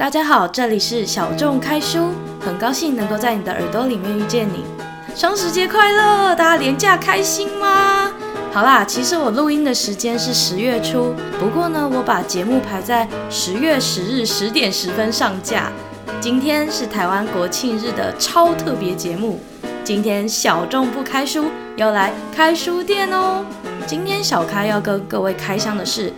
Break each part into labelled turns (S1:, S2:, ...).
S1: 大家好，这里是小众开书，很高兴能够在你的耳朵里面遇见你。双十节快乐，大家连假开心吗？好啦，其实我录音的时间是十月初，不过呢，我把节目排在十月十日十点十分上架。今天是台湾国庆日的超特别节目，今天小众不开书，要来开书店哦。今天小开要跟各位开箱的是。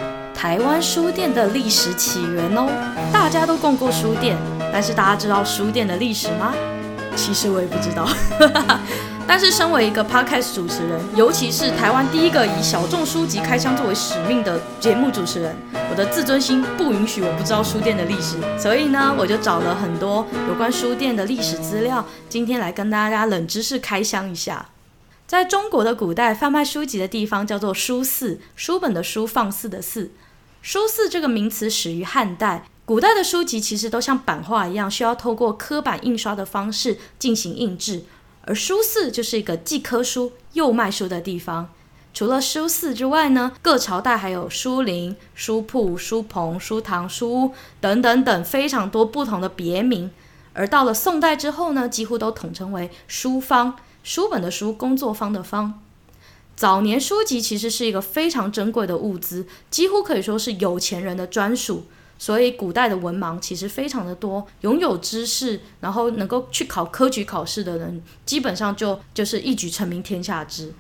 S1: 台湾书店的历史起源哦，大家都逛过书店，但是大家知道书店的历史吗？其实我也不知道。但是身为一个 podcast 主持人，尤其是台湾第一个以小众书籍开箱作为使命的节目主持人，我的自尊心不允许我不知道书店的历史，所以呢，我就找了很多有关书店的历史资料，今天来跟大家冷知识开箱一下。在中国的古代，贩卖书籍的地方叫做书肆，书本的书，放肆的肆。书肆这个名词始于汉代，古代的书籍其实都像版画一样，需要透过刻板印刷的方式进行印制，而书肆就是一个既刻书又卖书的地方。除了书肆之外呢，各朝代还有书林、书铺、书棚、书堂、书屋等等等非常多不同的别名。而到了宋代之后呢，几乎都统称为书坊，书本的书，工作坊的坊。早年书籍其实是一个非常珍贵的物资，几乎可以说是有钱人的专属。所以古代的文盲其实非常的多，拥有知识，然后能够去考科举考试的人，基本上就就是一举成名天下知。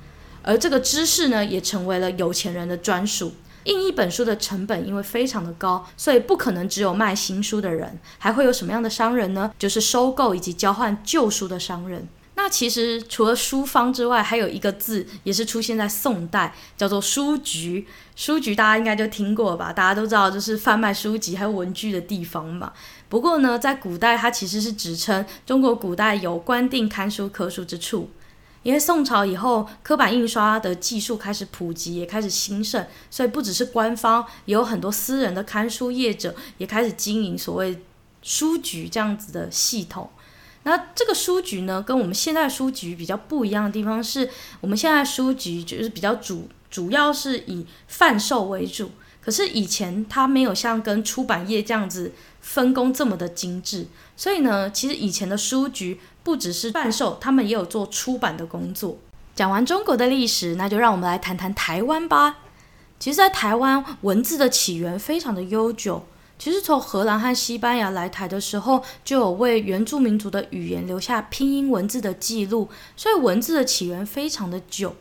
S1: 而这个知识呢，也成为了有钱人的专属。印一本书的成本因为非常的高，所以不可能只有卖新书的人，还会有什么样的商人呢？就是收购以及交换旧书的商人。那其实除了书坊之外，还有一个字也是出现在宋代，叫做书局。书局大家应该就听过吧？大家都知道，就是贩卖书籍还有文具的地方嘛。不过呢，在古代它其实是指称中国古代有官定刊书刻书之处。因为宋朝以后，刻板印刷的技术开始普及，也开始兴盛，所以不只是官方，也有很多私人的刊书业者也开始经营所谓书局这样子的系统。那这个书局呢，跟我们现在书局比较不一样的地方是，我们现在书局就是比较主主要是以贩售为主，可是以前它没有像跟出版业这样子分工这么的精致，所以呢，其实以前的书局不只是贩售，他们也有做出版的工作。讲完中国的历史，那就让我们来谈谈台湾吧。其实，在台湾文字的起源非常的悠久。其实从荷兰和西班牙来台的时候，就有为原住民族的语言留下拼音文字的记录，所以文字的起源非常的久。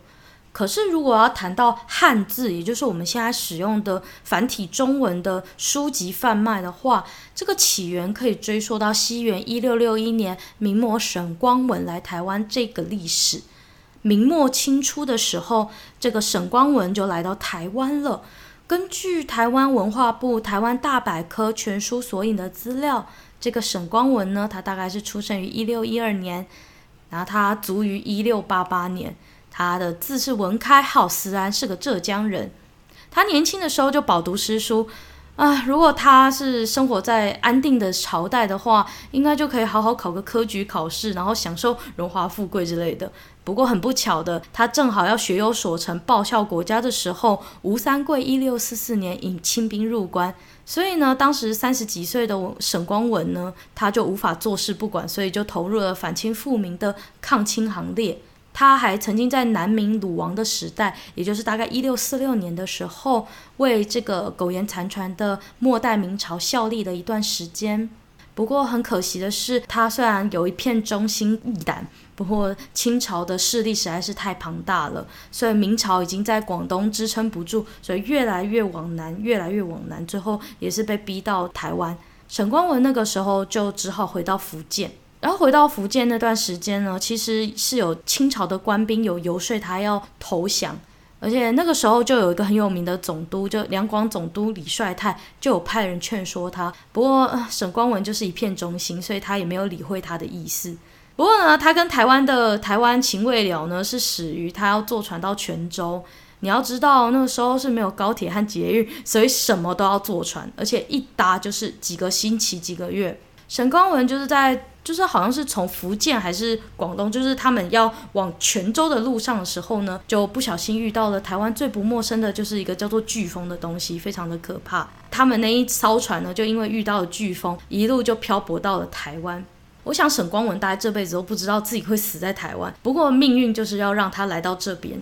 S1: 可是如果要谈到汉字，也就是我们现在使用的繁体中文的书籍贩卖的话，这个起源可以追溯到西元一六六一年明末沈光文来台湾这个历史。明末清初的时候，这个沈光文就来到台湾了。根据台湾文化部《台湾大百科全书》索引的资料，这个沈光文呢，他大概是出生于一六一二年，然后他卒于一六八八年。他的字是文开，号思安，是个浙江人。他年轻的时候就饱读诗书。啊，如果他是生活在安定的朝代的话，应该就可以好好考个科举考试，然后享受荣华富贵之类的。不过很不巧的，他正好要学有所成、报效国家的时候，吴三桂一六四四年引清兵入关，所以呢，当时三十几岁的沈光文呢，他就无法坐视不管，所以就投入了反清复明的抗清行列。他还曾经在南明鲁王的时代，也就是大概一六四六年的时候，为这个苟延残喘的末代明朝效力了一段时间。不过很可惜的是，他虽然有一片忠心义胆，不过清朝的势力实在是太庞大了，所以明朝已经在广东支撑不住，所以越来越往南，越来越往南，最后也是被逼到台湾。沈光文那个时候就只好回到福建。然后回到福建那段时间呢，其实是有清朝的官兵有游说他要投降，而且那个时候就有一个很有名的总督，就两广总督李帅泰就有派人劝说他。不过沈光文就是一片忠心，所以他也没有理会他的意思。不过呢，他跟台湾的台湾情未了呢，是始于他要坐船到泉州。你要知道那个时候是没有高铁和捷运，所以什么都要坐船，而且一搭就是几个星期、几个月。沈光文就是在。就是好像是从福建还是广东，就是他们要往泉州的路上的时候呢，就不小心遇到了台湾最不陌生的，就是一个叫做飓风的东西，非常的可怕。他们那一艘船呢，就因为遇到了飓风，一路就漂泊到了台湾。我想沈光文大概这辈子都不知道自己会死在台湾，不过命运就是要让他来到这边。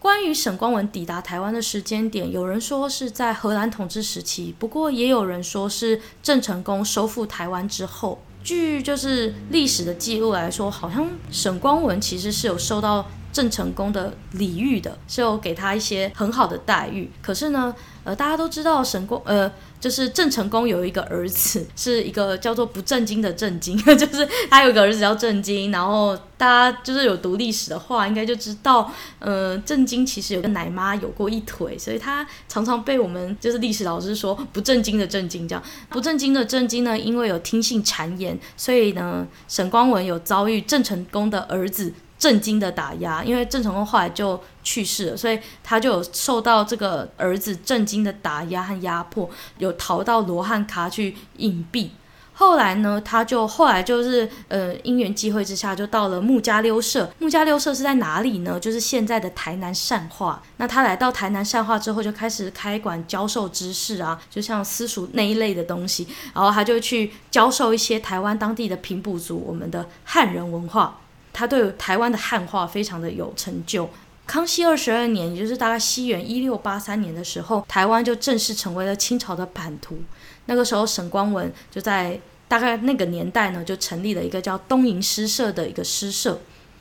S1: 关于沈光文抵达台湾的时间点，有人说是在荷兰统治时期，不过也有人说是郑成功收复台湾之后。据就是历史的记录来说，好像沈光文其实是有受到郑成功的礼遇的，是有给他一些很好的待遇。可是呢，呃，大家都知道沈光，呃。就是郑成功有一个儿子，是一个叫做不正经的正经，就是他有个儿子叫正经。然后大家就是有读历史的话，应该就知道，呃，正经其实有个奶妈有过一腿，所以他常常被我们就是历史老师说不正经的正经这样。不正经的正经呢，因为有听信谗言，所以呢，沈光文有遭遇郑成功的儿子。震惊的打压，因为郑成功后来就去世了，所以他就有受到这个儿子震惊的打压和压迫，有逃到罗汉卡去隐蔽。后来呢，他就后来就是呃因缘际会之下，就到了木家溜社。木家溜社是在哪里呢？就是现在的台南善化。那他来到台南善化之后，就开始开馆教授知识啊，就像私塾那一类的东西。然后他就去教授一些台湾当地的平埔族我们的汉人文化。他对台湾的汉化非常的有成就。康熙二十二年，也就是大概西元一六八三年的时候，台湾就正式成为了清朝的版图。那个时候，沈光文就在大概那个年代呢，就成立了一个叫东瀛诗社的一个诗社。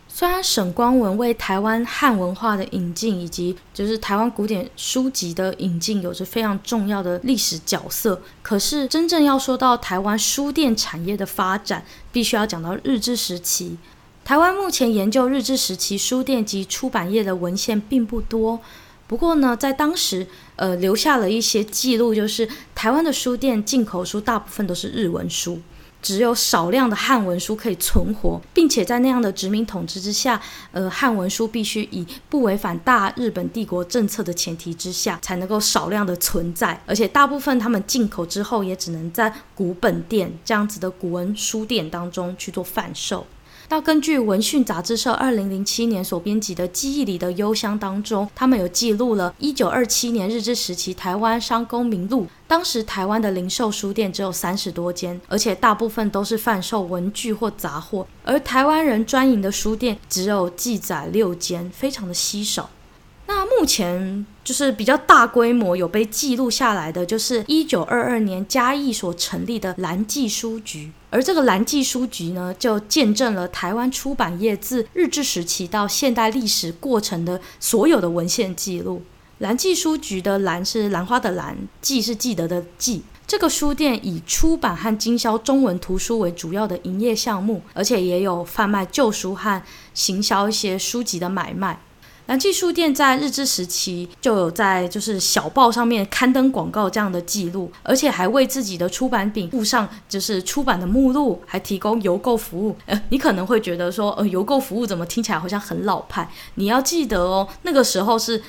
S1: 虽然沈光文为台湾汉文化的引进以及就是台湾古典书籍的引进有着非常重要的历史角色，可是真正要说到台湾书店产业的发展，必须要讲到日治时期。台湾目前研究日治时期书店及出版业的文献并不多，不过呢，在当时，呃，留下了一些记录，就是台湾的书店进口书大部分都是日文书，只有少量的汉文书可以存活，并且在那样的殖民统治之下，呃，汉文书必须以不违反大日本帝国政策的前提之下，才能够少量的存在，而且大部分他们进口之后，也只能在古本店这样子的古文书店当中去做贩售。那根据文讯杂志社二零零七年所编辑的《记忆里的幽香》当中，他们有记录了一九二七年日治时期台湾商工名录。当时台湾的零售书店只有三十多间，而且大部分都是贩售文具或杂货，而台湾人专营的书店只有记载六间，非常的稀少。那目前就是比较大规模有被记录下来的，就是一九二二年嘉义所成立的蓝记书局，而这个蓝记书局呢，就见证了台湾出版业自日治时期到现代历史过程的所有的文献记录。蓝记书局的蓝是兰花的兰，记是记得的记。这个书店以出版和经销中文图书为主要的营业项目，而且也有贩卖旧书和行销一些书籍的买卖。蓝记书店在日治时期就有在就是小报上面刊登广告这样的记录，而且还为自己的出版品附上就是出版的目录，还提供邮购服务。呃，你可能会觉得说，呃，邮购服务怎么听起来好像很老派？你要记得哦，那个时候是。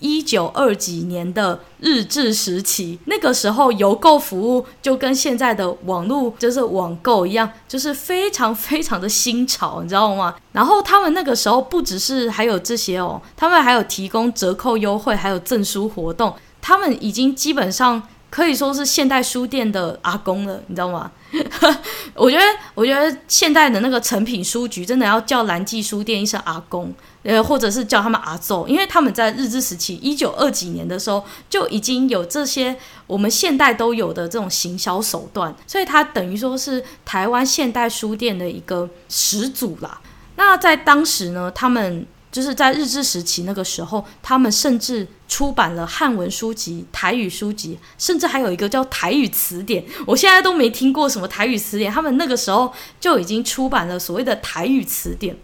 S1: 一九二几年的日治时期，那个时候邮购服务就跟现在的网络就是网购一样，就是非常非常的新潮，你知道吗？然后他们那个时候不只是还有这些哦，他们还有提供折扣优惠，还有赠书活动，他们已经基本上可以说是现代书店的阿公了，你知道吗？我觉得，我觉得现代的那个成品书局真的要叫蓝记书店一声阿公。呃，或者是叫他们阿奏，因为他们在日治时期一九二几年的时候就已经有这些我们现代都有的这种行销手段，所以它等于说是台湾现代书店的一个始祖啦。那在当时呢，他们就是在日治时期那个时候，他们甚至出版了汉文书籍、台语书籍，甚至还有一个叫台语词典。我现在都没听过什么台语词典，他们那个时候就已经出版了所谓的台语词典。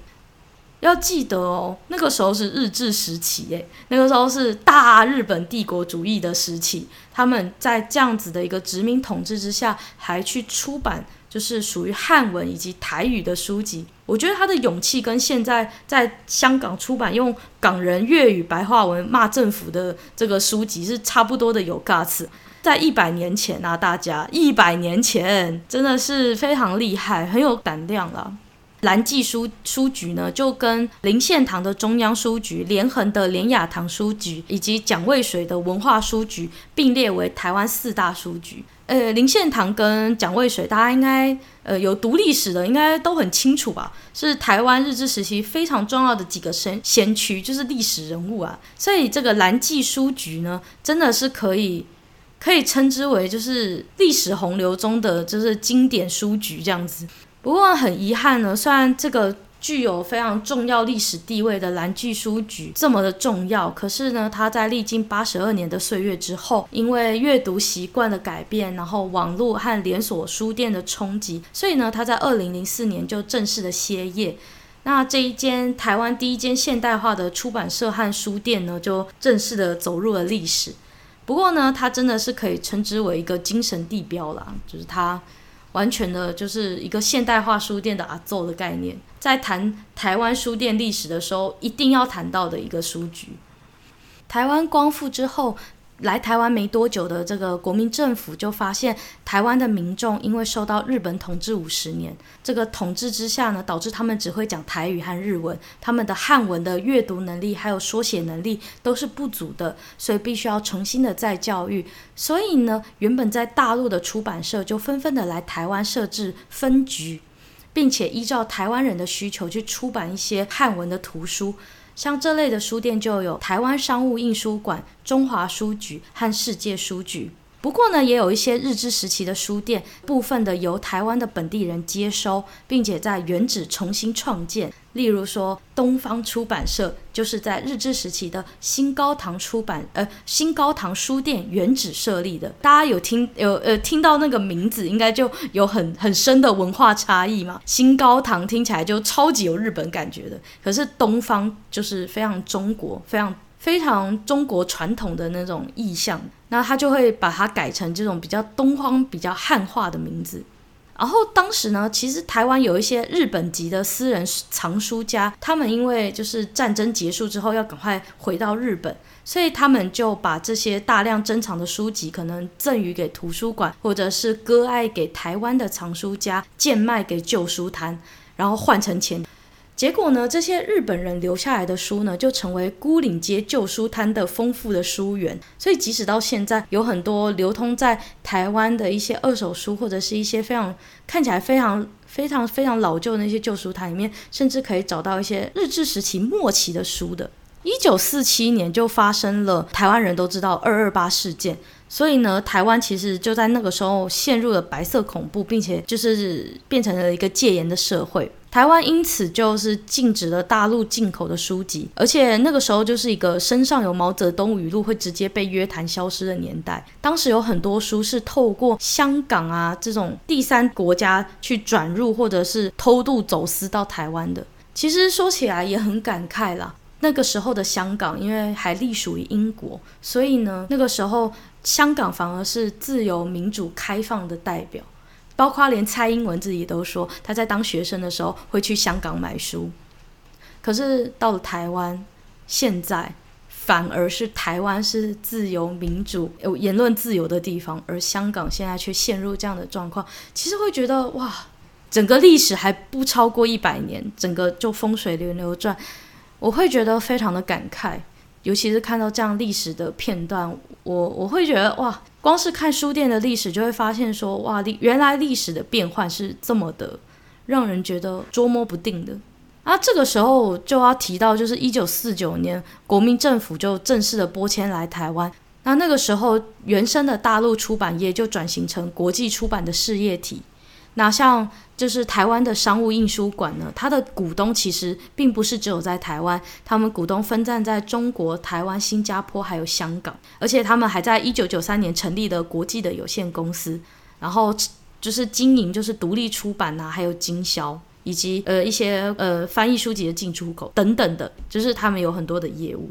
S1: 要记得哦，那个时候是日治时期，诶，那个时候是大日本帝国主义的时期。他们在这样子的一个殖民统治之下，还去出版就是属于汉文以及台语的书籍。我觉得他的勇气跟现在在香港出版用港人粤语白话文骂政府的这个书籍是差不多的，有 guts。在一百年前啊，大家一百年前真的是非常厉害，很有胆量了。蓝记书书局呢，就跟林献堂的中央书局、连横的连雅堂书局以及蒋渭水的文化书局并列为台湾四大书局。呃，林献堂跟蒋渭水，大家应该呃有读历史的，应该都很清楚吧？是台湾日治时期非常重要的几个先先驱，就是历史人物啊。所以这个蓝记书局呢，真的是可以可以称之为就是历史洪流中的就是经典书局这样子。不过很遗憾呢，虽然这个具有非常重要历史地位的蓝记书局这么的重要，可是呢，它在历经八十二年的岁月之后，因为阅读习惯的改变，然后网络和连锁书店的冲击，所以呢，它在二零零四年就正式的歇业。那这一间台湾第一间现代化的出版社和书店呢，就正式的走入了历史。不过呢，它真的是可以称之为一个精神地标啦，就是它。完全的就是一个现代化书店的阿奏的概念，在谈台湾书店历史的时候，一定要谈到的一个书局。台湾光复之后。来台湾没多久的这个国民政府就发现，台湾的民众因为受到日本统治五十年，这个统治之下呢，导致他们只会讲台语和日文，他们的汉文的阅读能力还有书写能力都是不足的，所以必须要重新的再教育。所以呢，原本在大陆的出版社就纷纷的来台湾设置分局，并且依照台湾人的需求去出版一些汉文的图书。像这类的书店就有台湾商务印书馆、中华书局和世界书局。不过呢，也有一些日治时期的书店，部分的由台湾的本地人接收，并且在原址重新创建。例如说，东方出版社就是在日治时期的新高堂出版，呃，新高堂书店原址设立的。大家有听有呃听到那个名字，应该就有很很深的文化差异嘛。新高堂听起来就超级有日本感觉的，可是东方就是非常中国，非常。非常中国传统的那种意象，那他就会把它改成这种比较东方、比较汉化的名字。然后当时呢，其实台湾有一些日本籍的私人藏书家，他们因为就是战争结束之后要赶快回到日本，所以他们就把这些大量珍藏的书籍，可能赠予给图书馆，或者是割爱给台湾的藏书家，贱卖给旧书摊，然后换成钱。结果呢，这些日本人留下来的书呢，就成为孤岭街旧书摊的丰富的书源。所以，即使到现在，有很多流通在台湾的一些二手书，或者是一些非常看起来非常非常非常老旧的那些旧书摊里面，甚至可以找到一些日治时期末期的书的。一九四七年就发生了台湾人都知道二二八事件，所以呢，台湾其实就在那个时候陷入了白色恐怖，并且就是变成了一个戒严的社会。台湾因此就是禁止了大陆进口的书籍，而且那个时候就是一个身上有毛泽东语录会直接被约谈消失的年代。当时有很多书是透过香港啊这种第三国家去转入或者是偷渡走私到台湾的。其实说起来也很感慨啦，那个时候的香港因为还隶属于英国，所以呢那个时候香港反而是自由民主开放的代表。包括连蔡英文自己都说，他在当学生的时候会去香港买书。可是到了台湾，现在反而是台湾是自由民主、有言论自由的地方，而香港现在却陷入这样的状况。其实会觉得哇，整个历史还不超过一百年，整个就风水轮流转，我会觉得非常的感慨。尤其是看到这样历史的片段，我我会觉得哇。光是看书店的历史，就会发现说，哇，历原来历史的变换是这么的，让人觉得捉摸不定的。啊，这个时候就要提到，就是一九四九年，国民政府就正式的拨迁来台湾。那那个时候，原生的大陆出版业就转型成国际出版的事业体。那像就是台湾的商务印书馆呢，它的股东其实并不是只有在台湾，他们股东分散在中国、台湾、新加坡还有香港，而且他们还在一九九三年成立的国际的有限公司，然后就是经营就是独立出版呐，还有经销以及呃一些呃翻译书籍的进出口等等的，就是他们有很多的业务。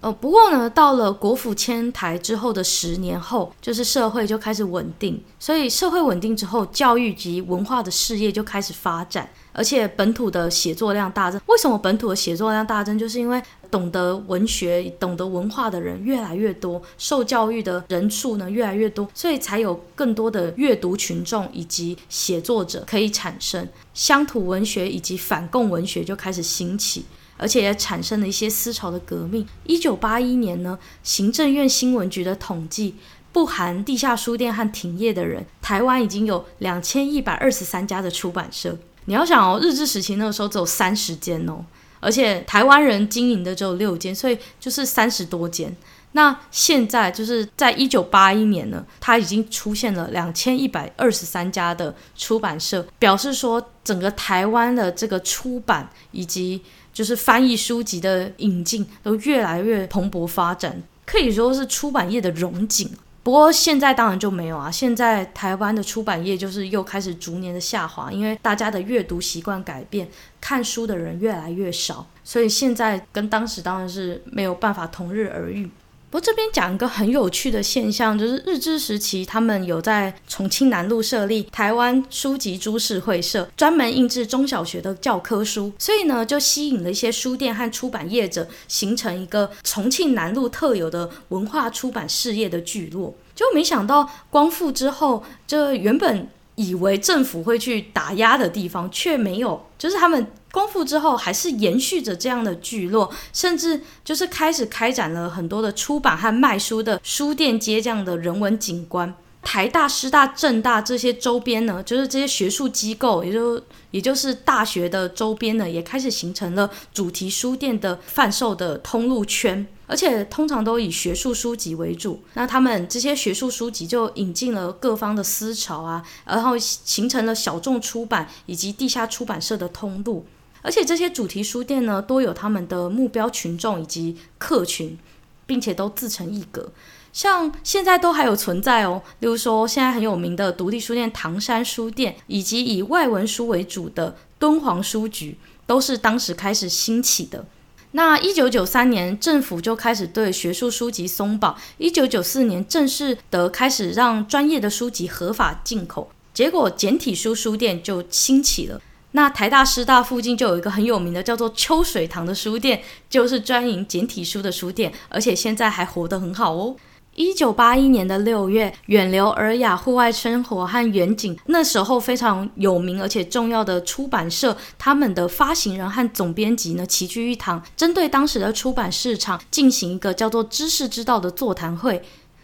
S1: 呃，不过呢，到了国府迁台之后的十年后，就是社会就开始稳定，所以社会稳定之后，教育及文化的事业就开始发展，而且本土的写作量大增。为什么本土的写作量大增？就是因为懂得文学、懂得文化的人越来越多，受教育的人数呢越来越多，所以才有更多的阅读群众以及写作者可以产生，乡土文学以及反共文学就开始兴起。而且也产生了一些思潮的革命。一九八一年呢，行政院新闻局的统计，不含地下书店和停业的人，台湾已经有两千一百二十三家的出版社。你要想哦，日治时期那个时候只有三十间哦，而且台湾人经营的只有六间，所以就是三十多间。那现在就是在一九八一年呢，它已经出现了两千一百二十三家的出版社，表示说整个台湾的这个出版以及就是翻译书籍的引进都越来越蓬勃发展，可以说是出版业的荣景。不过现在当然就没有啊，现在台湾的出版业就是又开始逐年的下滑，因为大家的阅读习惯改变，看书的人越来越少，所以现在跟当时当然是没有办法同日而语。不过这边讲一个很有趣的现象，就是日治时期他们有在重庆南路设立台湾书籍株式会社，专门印制中小学的教科书，所以呢就吸引了一些书店和出版业者，形成一个重庆南路特有的文化出版事业的聚落。就没想到光复之后，这原本以为政府会去打压的地方，却没有，就是他们。功夫之后，还是延续着这样的聚落，甚至就是开始开展了很多的出版和卖书的书店街这样的人文景观。台大、师大、政大这些周边呢，就是这些学术机构，也就也就是大学的周边呢，也开始形成了主题书店的贩售的通路圈，而且通常都以学术书籍为主。那他们这些学术书籍就引进了各方的思潮啊，然后形成了小众出版以及地下出版社的通路。而且这些主题书店呢，都有他们的目标群众以及客群，并且都自成一格。像现在都还有存在哦。例如说，现在很有名的独立书店唐山书店，以及以外文书为主的敦煌书局，都是当时开始兴起的。那一九九三年，政府就开始对学术书籍松绑。一九九四年，正式的开始让专业的书籍合法进口，结果简体书书店就兴起了。那台大师大附近就有一个很有名的叫做秋水堂的书店，就是专营简体书的书店，而且现在还活得很好哦。一九八一年的六月，远流尔雅户外生活和远景那时候非常有名而且重要的出版社，他们的发行人和总编辑呢齐聚一堂，针对当时的出版市场进行一个叫做“知识之道”的座谈会。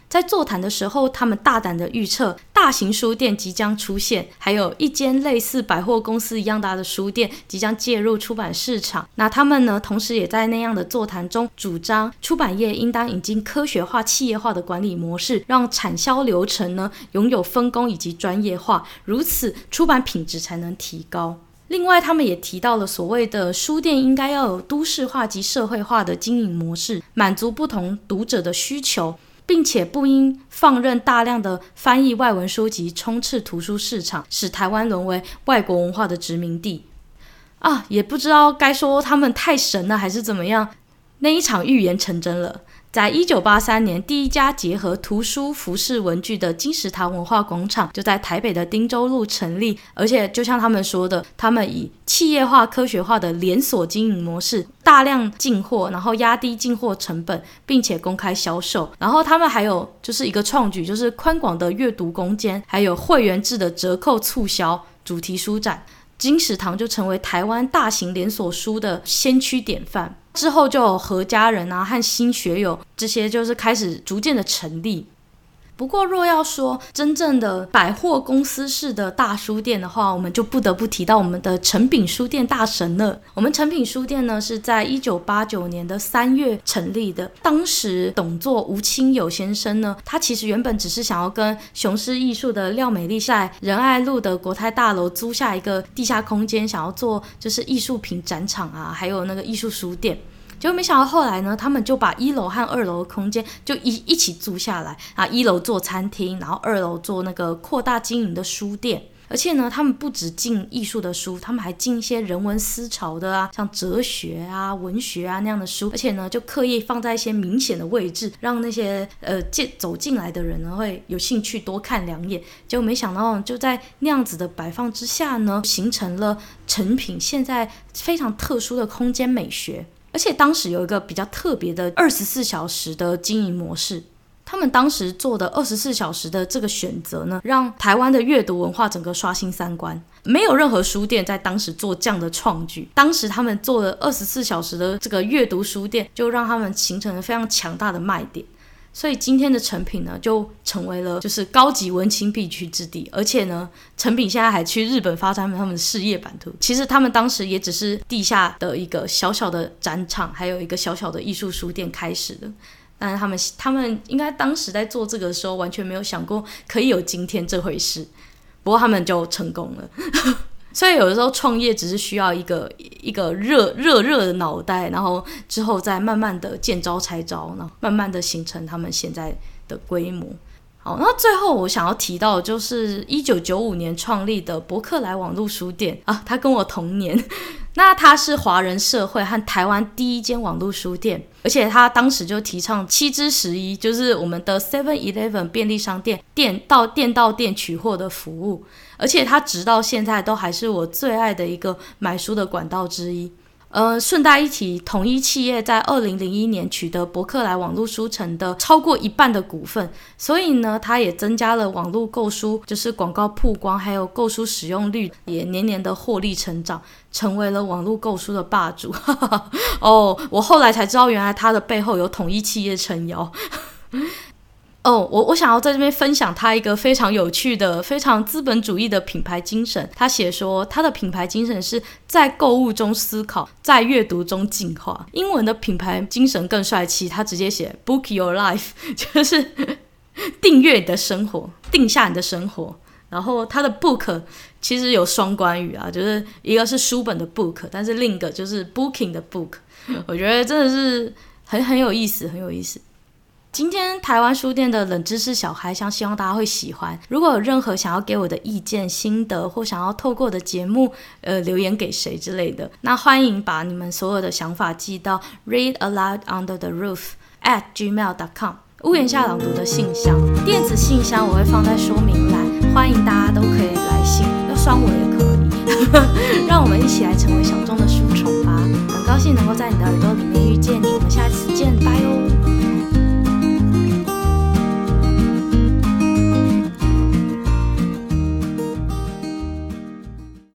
S1: 在座谈的时候，他们大胆的预测大型书店即将出现，还有一间类似百货公司一样大的书店即将介入出版市场。那他们呢，同时也在那样的座谈中主张，出版业应当引进科学化、企业化的管理模式，让产销流程呢拥有分工以及专业化，如此出版品质才能提高。另外，他们也提到了所谓的书店应该要有都市化及社会化的经营模式，满足不同读者的需求。并且不应放任大量的翻译外文书籍充斥图书市场，使台湾沦为外国文化的殖民地。啊，也不知道该说他们太神了，还是怎么样。那一场预言成真了。在一九八三年，第一家结合图书、服饰、文具的金石堂文化广场就在台北的汀州路成立。而且，就像他们说的，他们以企业化、科学化的连锁经营模式，大量进货，然后压低进货成本，并且公开销售。然后，他们还有就是一个创举，就是宽广的阅读空间，还有会员制的折扣促销主题书展。金石堂就成为台湾大型连锁书的先驱典范。之后就有何家人啊和新学友这些，就是开始逐渐的成立。不过，若要说真正的百货公司式的大书店的话，我们就不得不提到我们的诚品书店大神了。我们诚品书店呢，是在一九八九年的三月成立的。当时董座吴清友先生呢，他其实原本只是想要跟雄狮艺术的廖美丽在仁爱路的国泰大楼租下一个地下空间，想要做就是艺术品展场啊，还有那个艺术书店。结果没想到后来呢，他们就把一楼和二楼的空间就一一起租下来啊，一楼做餐厅，然后二楼做那个扩大经营的书店。而且呢，他们不只进艺术的书，他们还进一些人文思潮的啊，像哲学啊、文学啊那样的书。而且呢，就刻意放在一些明显的位置，让那些呃进走进来的人呢会有兴趣多看两眼。结果没想到，就在那样子的摆放之下呢，形成了成品现在非常特殊的空间美学。而且当时有一个比较特别的二十四小时的经营模式。他们当时做的二十四小时的这个选择呢，让台湾的阅读文化整个刷新三观。没有任何书店在当时做这样的创举。当时他们做了二十四小时的这个阅读书店，就让他们形成了非常强大的卖点。所以今天的成品呢，就成为了就是高级文青必去之地。而且呢，成品现在还去日本发展他们的事业版图。其实他们当时也只是地下的一个小小的展场，还有一个小小的艺术书店开始的。但是他们，他们应该当时在做这个的时候，完全没有想过可以有今天这回事。不过他们就成功了。所以有的时候创业只是需要一个一个热热热的脑袋，然后之后再慢慢的见招拆招，然后慢慢的形成他们现在的规模。好，那最后我想要提到就是一九九五年创立的伯克莱网络书店啊，他跟我同年。那他是华人社会和台湾第一间网络书店，而且他当时就提倡七之十一，就是我们的 Seven Eleven 便利商店店到店到店取货的服务，而且它直到现在都还是我最爱的一个买书的管道之一。呃，顺带一提，统一企业在二零零一年取得伯克莱网络书城的超过一半的股份，所以呢，它也增加了网络购书，就是广告曝光，还有购书使用率也年年的获利成长，成为了网络购书的霸主。哦，我后来才知道，原来它的背后有统一企业撑腰。哦，我我想要在这边分享他一个非常有趣的、非常资本主义的品牌精神。他写说，他的品牌精神是在购物中思考，在阅读中进化。英文的品牌精神更帅气，他直接写 “Book your life”，就是订阅你的生活，定下你的生活。然后他的 “book” 其实有双关语啊，就是一个是书本的 “book”，但是另一个就是 “booking” 的 “book”。我觉得真的是很很有意思，很有意思。今天台湾书店的冷知识小孩，箱希望大家会喜欢。如果有任何想要给我的意见、心得，或想要透过的节目，呃，留言给谁之类的，那欢迎把你们所有的想法寄到 read aloud under the roof at gmail.com 屋檐下朗读的信箱。电子信箱我会放在说明栏，欢迎大家都可以来信，要酸我也可以。让我们一起来成为小众的书虫吧！很高兴能够在你的耳朵里面遇见你，我们下次见，拜哦。